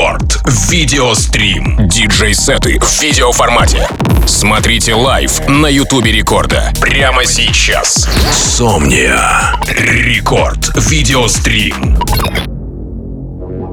Рекорд. Видеострим. Диджей-сеты в видеоформате. Смотрите live на Ютубе Рекорда. Прямо сейчас. Сомния. Рекорд. Видеострим.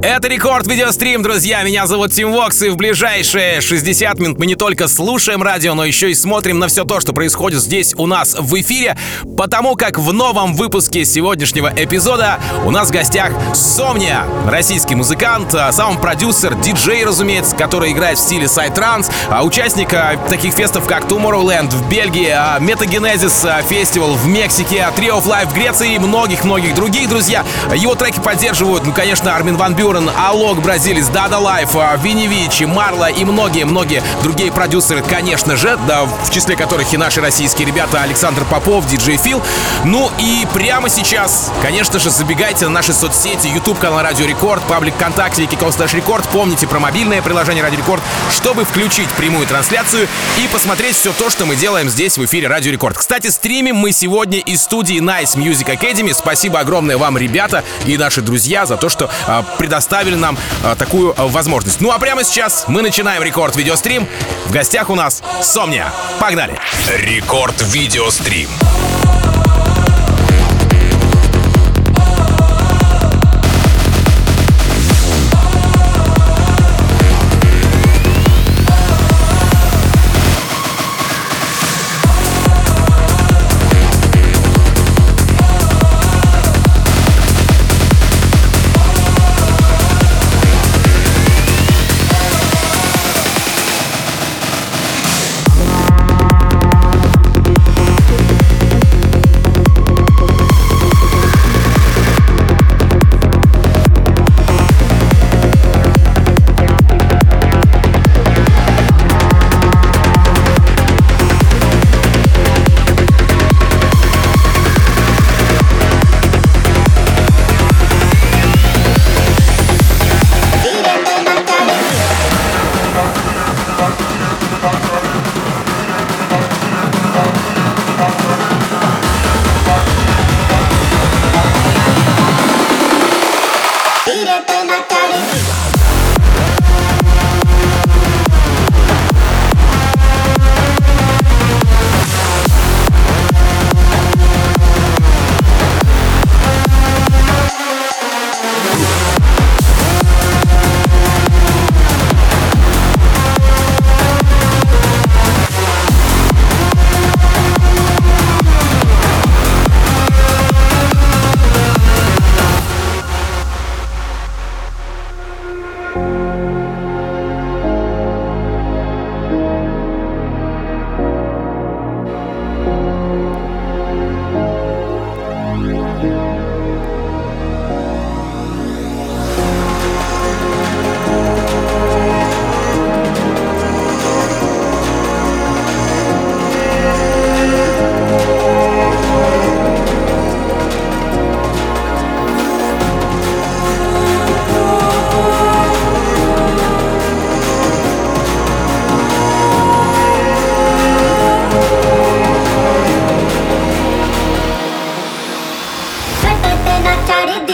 Это Рекорд Видеострим, друзья. Меня зовут Тим Вокс, и в ближайшие 60 минут мы не только слушаем радио, но еще и смотрим на все то, что происходит здесь у нас в эфире, потому как в новом выпуске сегодняшнего эпизода у нас в гостях Сомния, российский музыкант, а, сам продюсер, диджей, разумеется, который играет в стиле psy-trance, а участник а, таких фестов, как Tomorrowland в Бельгии, Metagenesis Festival в Мексике, Tree of Life в Греции и многих-многих других, друзья. Его треки поддерживают, ну, конечно, Армин Ван Бюрен, Бюрен, Алок, бразилец, Dada Life, Vini Vici, MaRLo и многие-многие другие продюсеры, конечно же, да, в числе которых и наши российские ребята Александр Попов, диджей Фил. Ну и прямо сейчас, конечно же, забегайте на наши соцсети, YouTube канал Радио Рекорд, паблик ВКонтакте, vk.com слэш Рекорд. Помните про мобильное приложение Радио Рекорд, чтобы включить прямую трансляцию и посмотреть все то, что мы делаем здесь в эфире Радио Рекорд. Кстати, стримим мы сегодня из студии Nice Music Academy. Спасибо огромное вам, ребята и наши друзья, за то, что э, предоставили предоставили нам а, такую а, возможность. Ну а прямо сейчас мы начинаем рекорд видеострим. В гостях у нас Сомния. Погнали! Рекорд видеострим.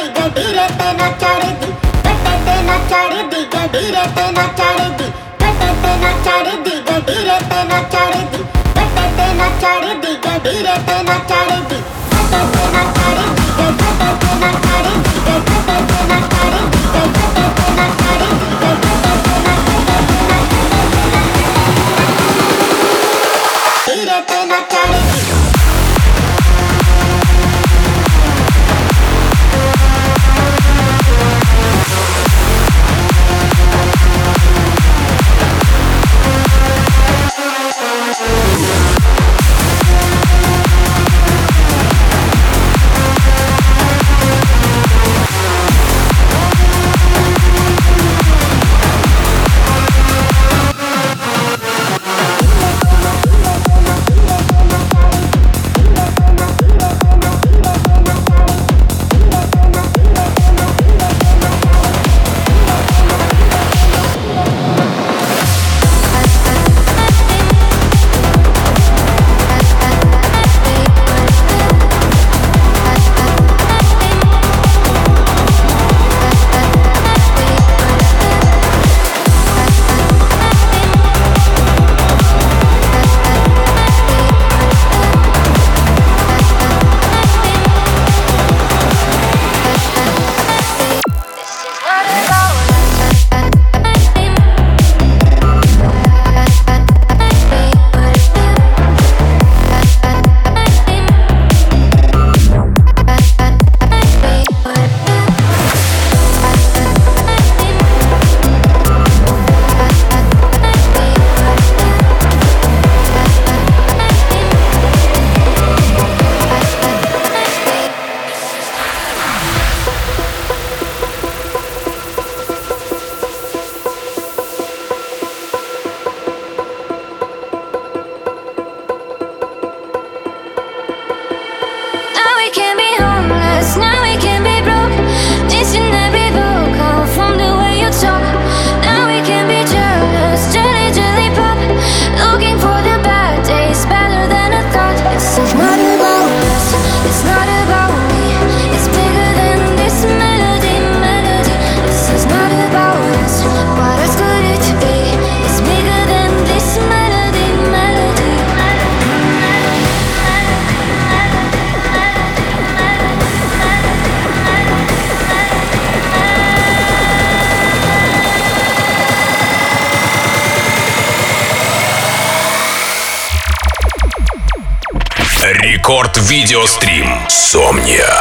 ಗಂಭೀರತೆ ನಾಚಾಡಿದ್ದಿ ಕಟ್ಟತೆ ನಾಚಾಡಿದ್ದಿ ಗಂಭೀರತೆ ನಾಚಾಡಿದ್ದಿ ಕಟ್ಟತೆ ನಾಚಾಡಿದ್ದಿ ಗಂಭೀರತೆ ನಾಚಾಡಿದ್ದಿ ಕಟ್ಟತೆ ನಾಚಾಡಿದ್ದಿ ಗಂಭೀರತೆ ನಾಚಾಡಿದ್ದಿ Рекорд Видеострим. Сомния.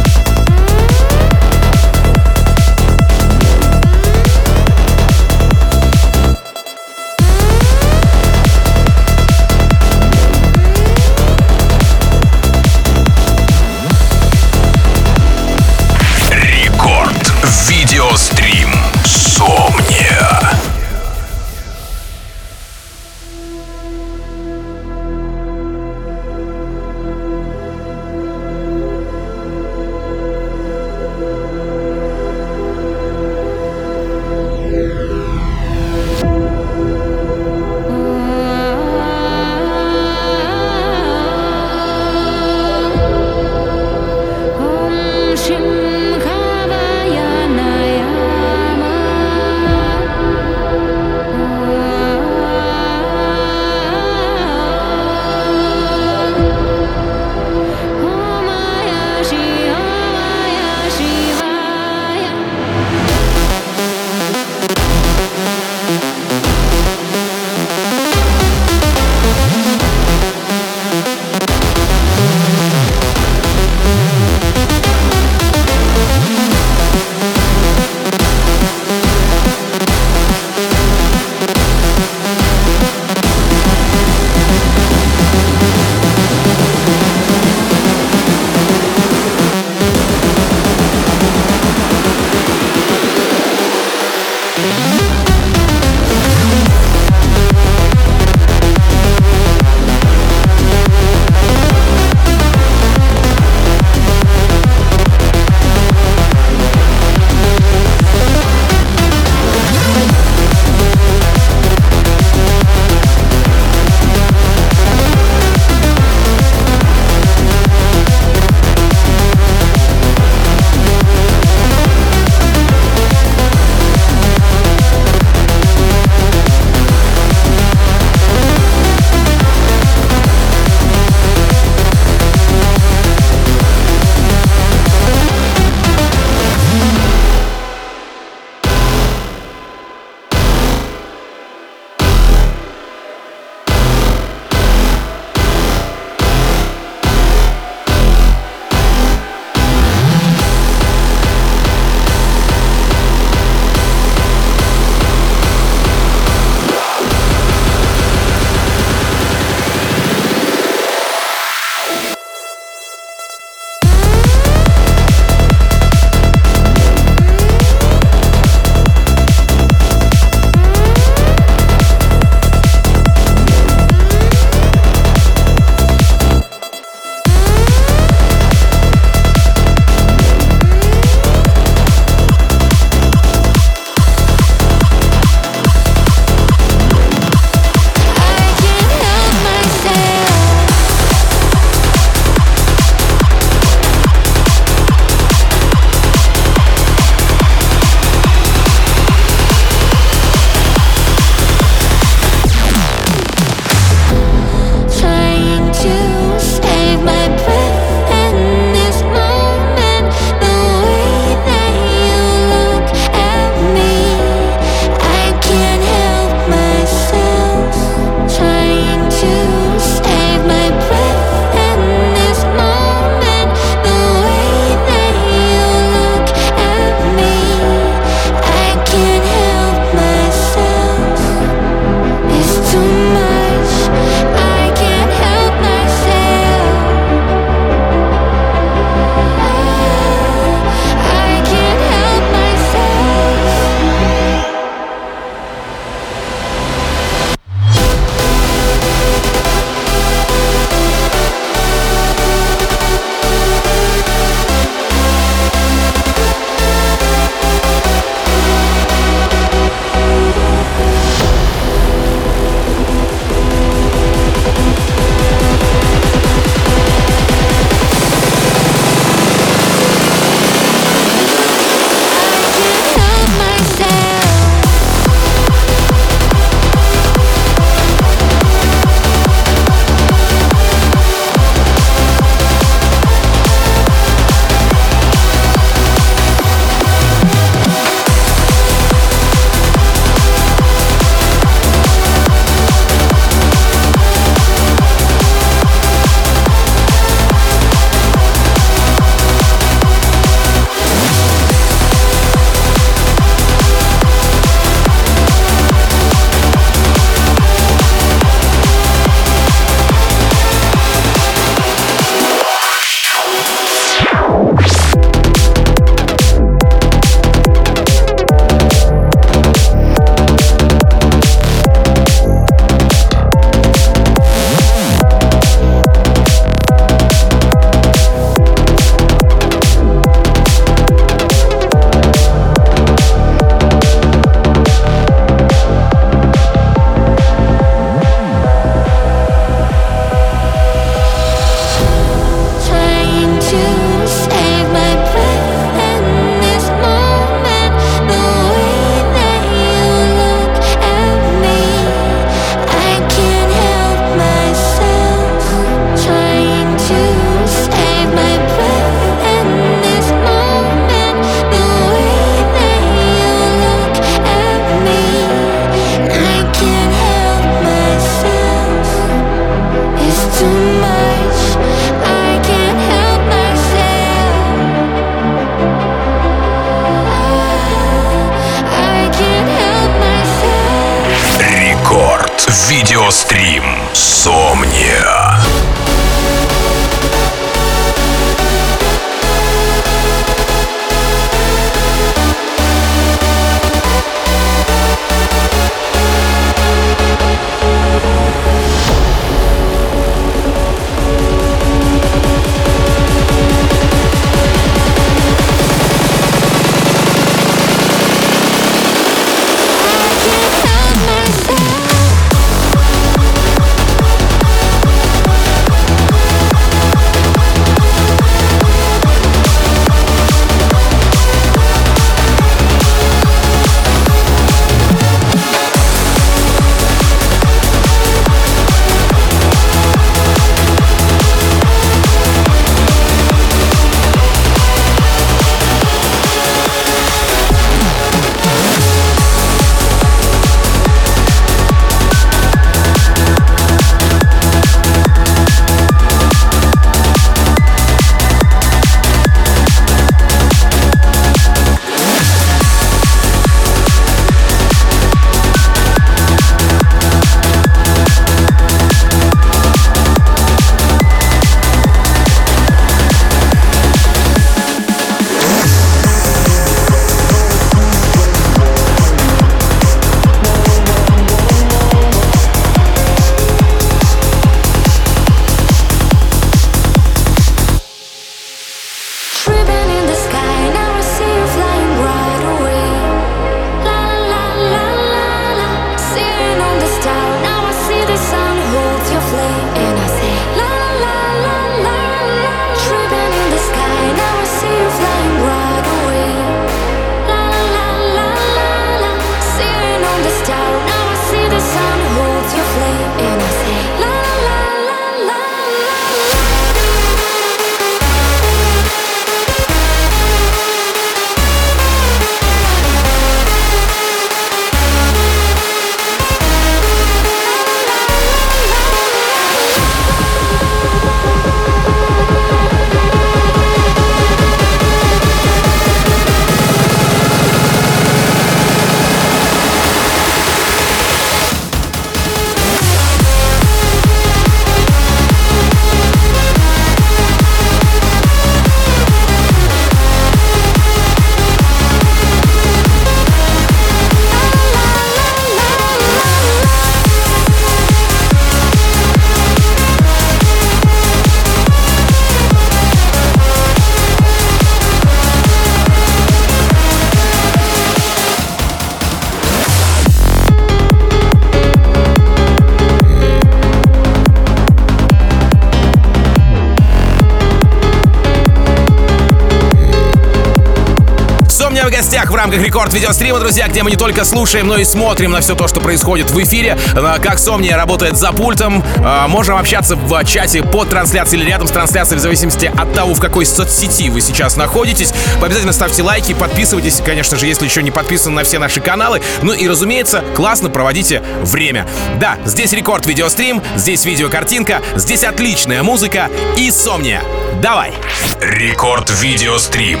Рекорд видеострима, друзья, где мы не только слушаем, но и смотрим на все то, что происходит в эфире. Как Сомния работает за пультом. А, можем общаться в чате под трансляцией или рядом с трансляцией, в зависимости от того, в какой соцсети вы сейчас находитесь. Обязательно ставьте лайки, подписывайтесь, конечно же, если еще не подписаны на все наши каналы. Ну и, разумеется, классно проводите время. Да, здесь рекорд видеострим, здесь видеокартинка, здесь отличная музыка и Сомния. Давай! Рекорд видеострим.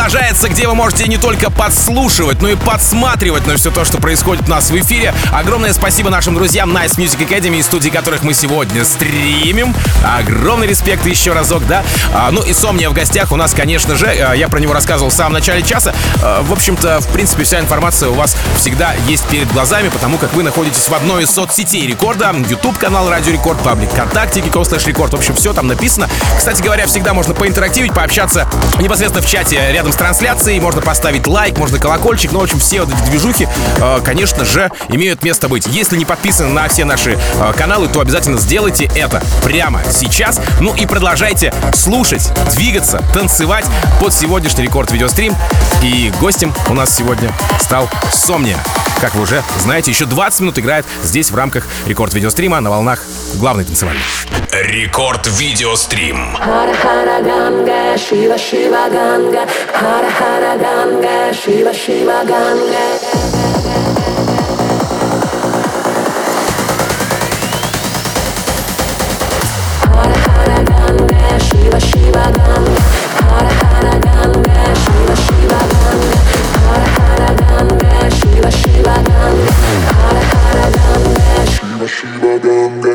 Продолжается, где вы можете не только подслушивать, но и подсматривать на все то, что происходит у нас в эфире. Огромное спасибо нашим друзьям Nice Music Academy, из студии которых мы сегодня стримим. Огромный респект еще разок, да. А, ну и Сомния в гостях у нас, конечно же, а, я про него рассказывал в самом начале часа. А, в общем-то, в принципе, вся информация у вас всегда есть перед глазами, потому как вы находитесь в одной из соцсетей Рекорда. YouTube канал Радио Рекорд, паблик ВКонтакте, vk.com слэш Рекорд. В общем, все там написано. Кстати говоря, всегда можно поинтерактивить, пообщаться непосредственно в чате рядом с трансляцией. Можно поставить лайк, можно колокольчик. Ну, в общем, все вот эти движухи, э, конечно же, имеют место быть. Если не подписаны на все наши э, каналы, то обязательно сделайте это прямо сейчас. Ну и продолжайте слушать, двигаться, танцевать под сегодняшний рекорд видеострим. И гостем у нас сегодня стал Сомния. Как вы уже знаете, еще 20 минут играет здесь в рамках рекорд видеострима на волнах главной танцевальной. Рекорд Видеострим. Hara Shiva Ganga, Shiva Shiva Ganga, Shiva Shiva Ganga, Shiva Shiva Ganga, Shiva Shiva Ganga, Shiva Shiva Ganga, Shiva Shiva Ganga, Shiva Shiva Ganga, Shiva Shiva Ganga,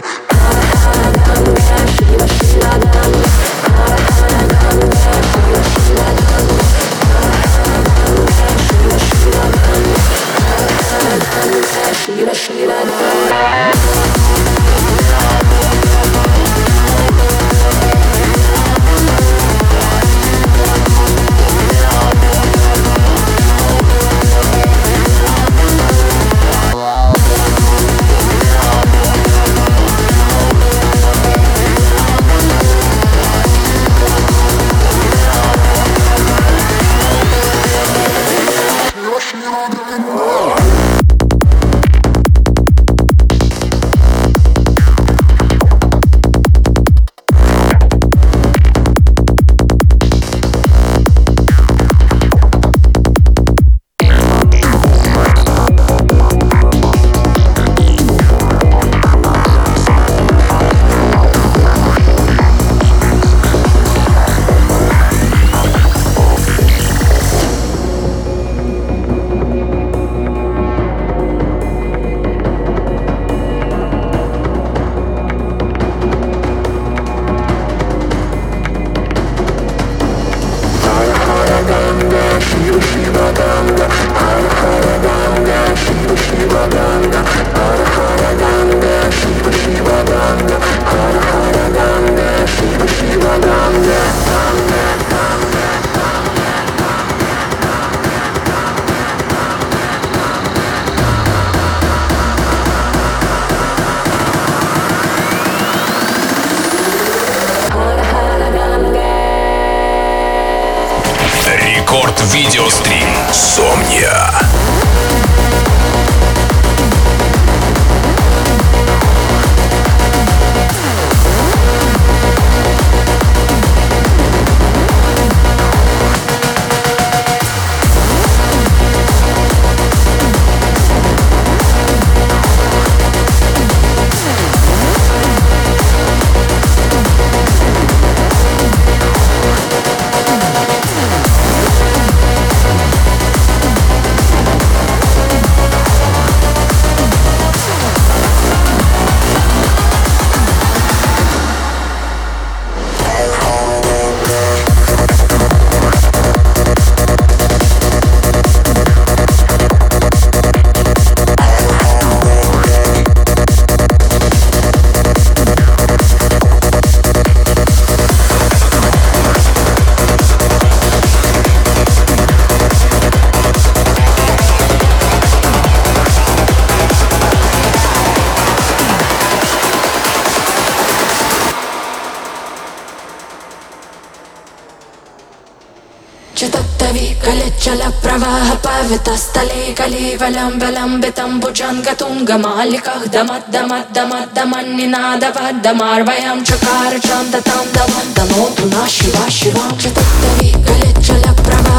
चतुर्थविकलिचलप्रवाहपवितस्थले कलिवलम्बलम्बितं भुजङ्गतुङ्गमालिकः दमद्दमद्दमद्दमन्निनादवद्दमार्वयं चकार चन्दतां दमं दमोतु न शिवा शिवां चतुर्थविकलिचलप्रवाहपवितस्थले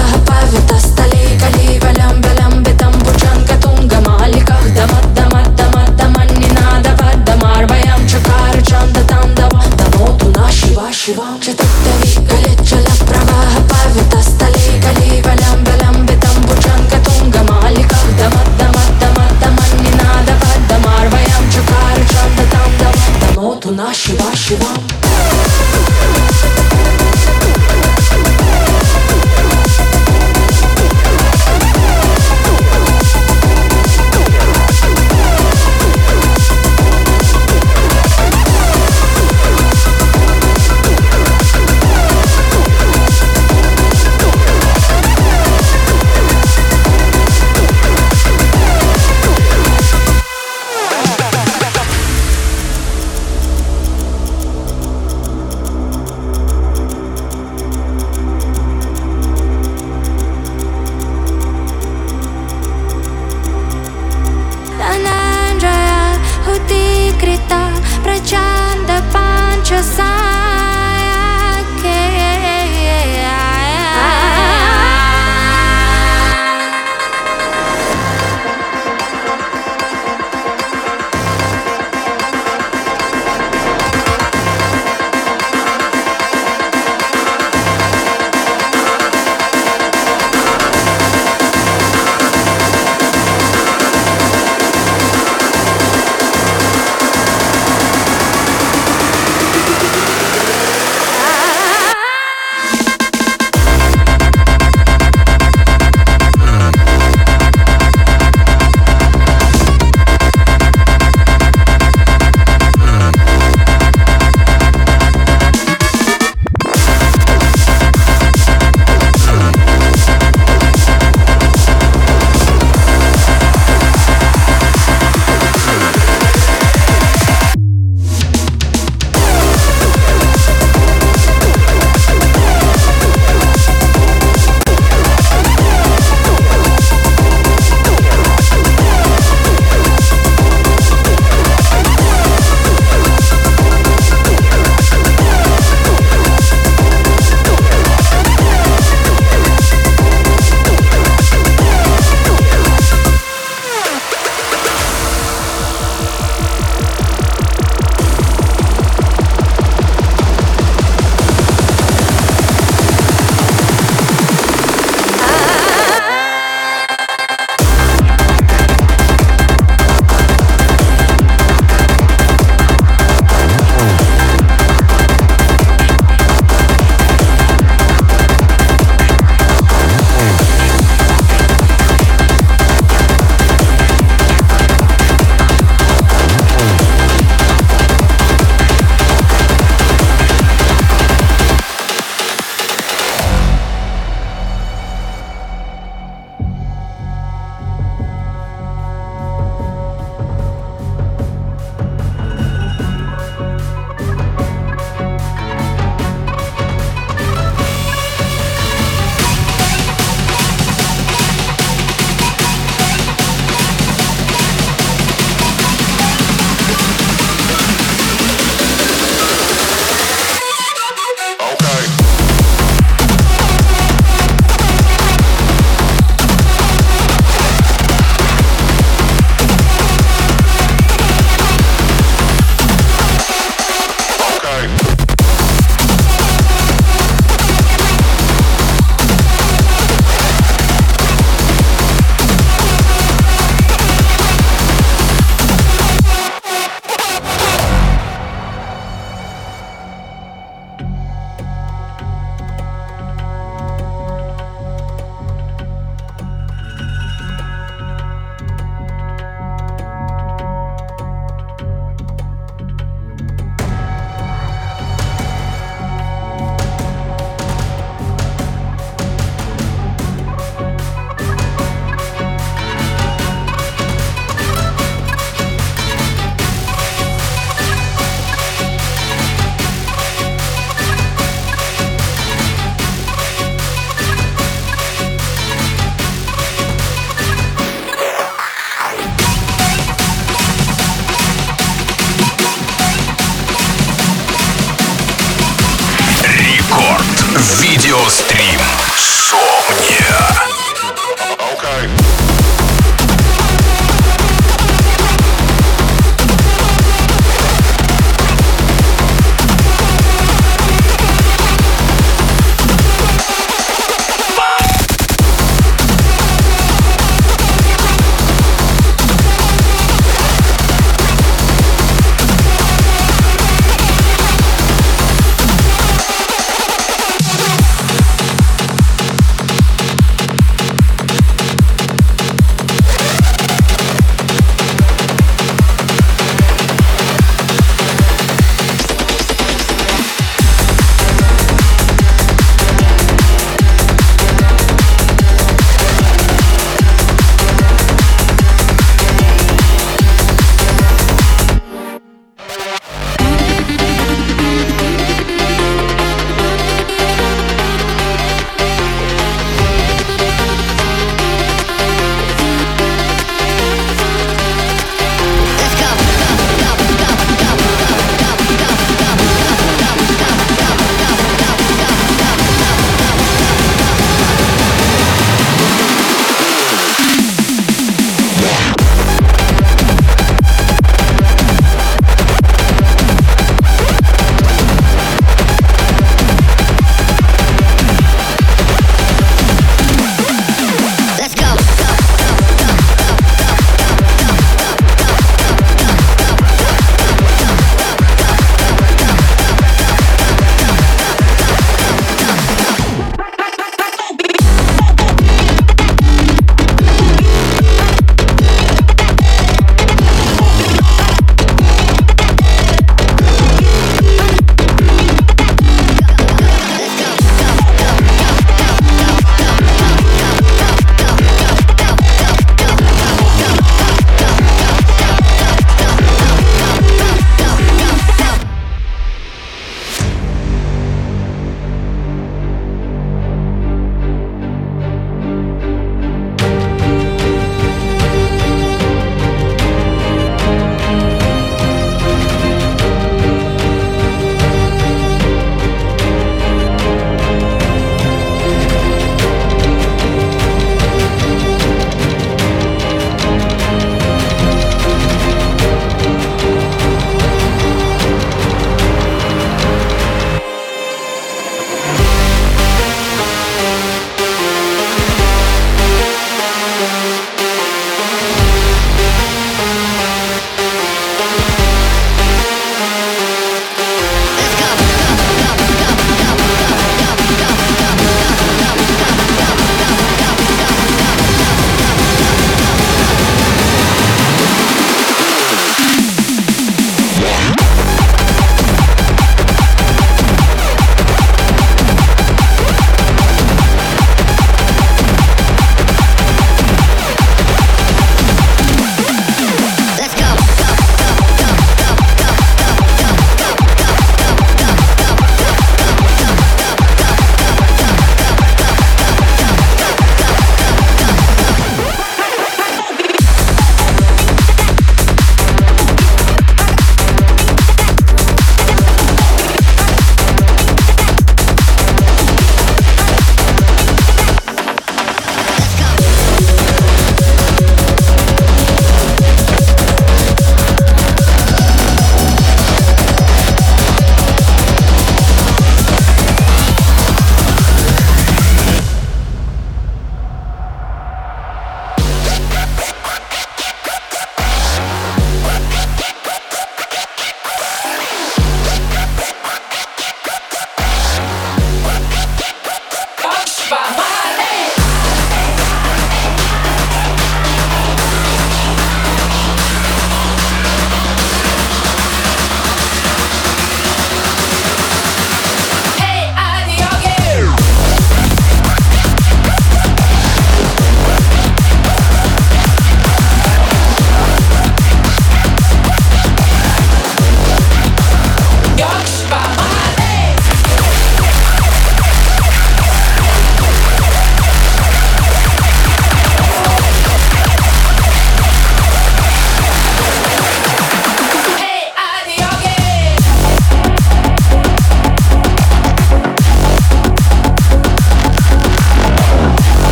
कलिवलम्बलम्बितं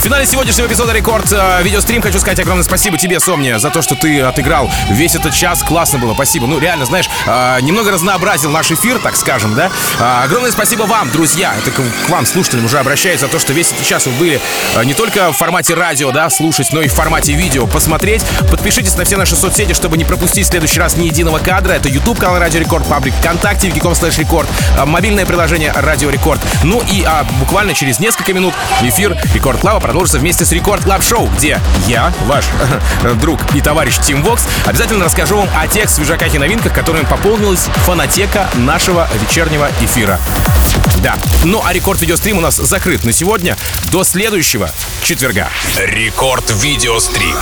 В финале сегодняшнего эпизода Рекорд э, видеострим хочу сказать огромное спасибо тебе, Сомния, за то, что ты отыграл весь этот час. Классно было, спасибо. Ну, реально, знаешь, э, немного разнообразил наш эфир, так скажем, да. А, огромное спасибо вам, друзья. Это к, вам, слушателям, уже обращаюсь за то, что весь этот час вы были э, не только в формате радио, да, слушать, но и в формате видео посмотреть. Подпишитесь на все наши соцсети, чтобы не пропустить в следующий раз ни единого кадра. Это YouTube канал Радио Рекорд, паблик ВКонтакте, vk.com слэш Рекорд, э, мобильное приложение Радио Рекорд. Ну и а, буквально через несколько минут эфир Рекорд Клаба продолжится вместе с Record Club Show, где я, ваш друг и товарищ Тим Вокс, обязательно расскажу вам о тех свежаках и новинках, которыми пополнилась фонотека нашего вечернего эфира. Да. Ну а рекорд видеострим у нас закрыт на сегодня. До следующего четверга. Рекорд видеострим.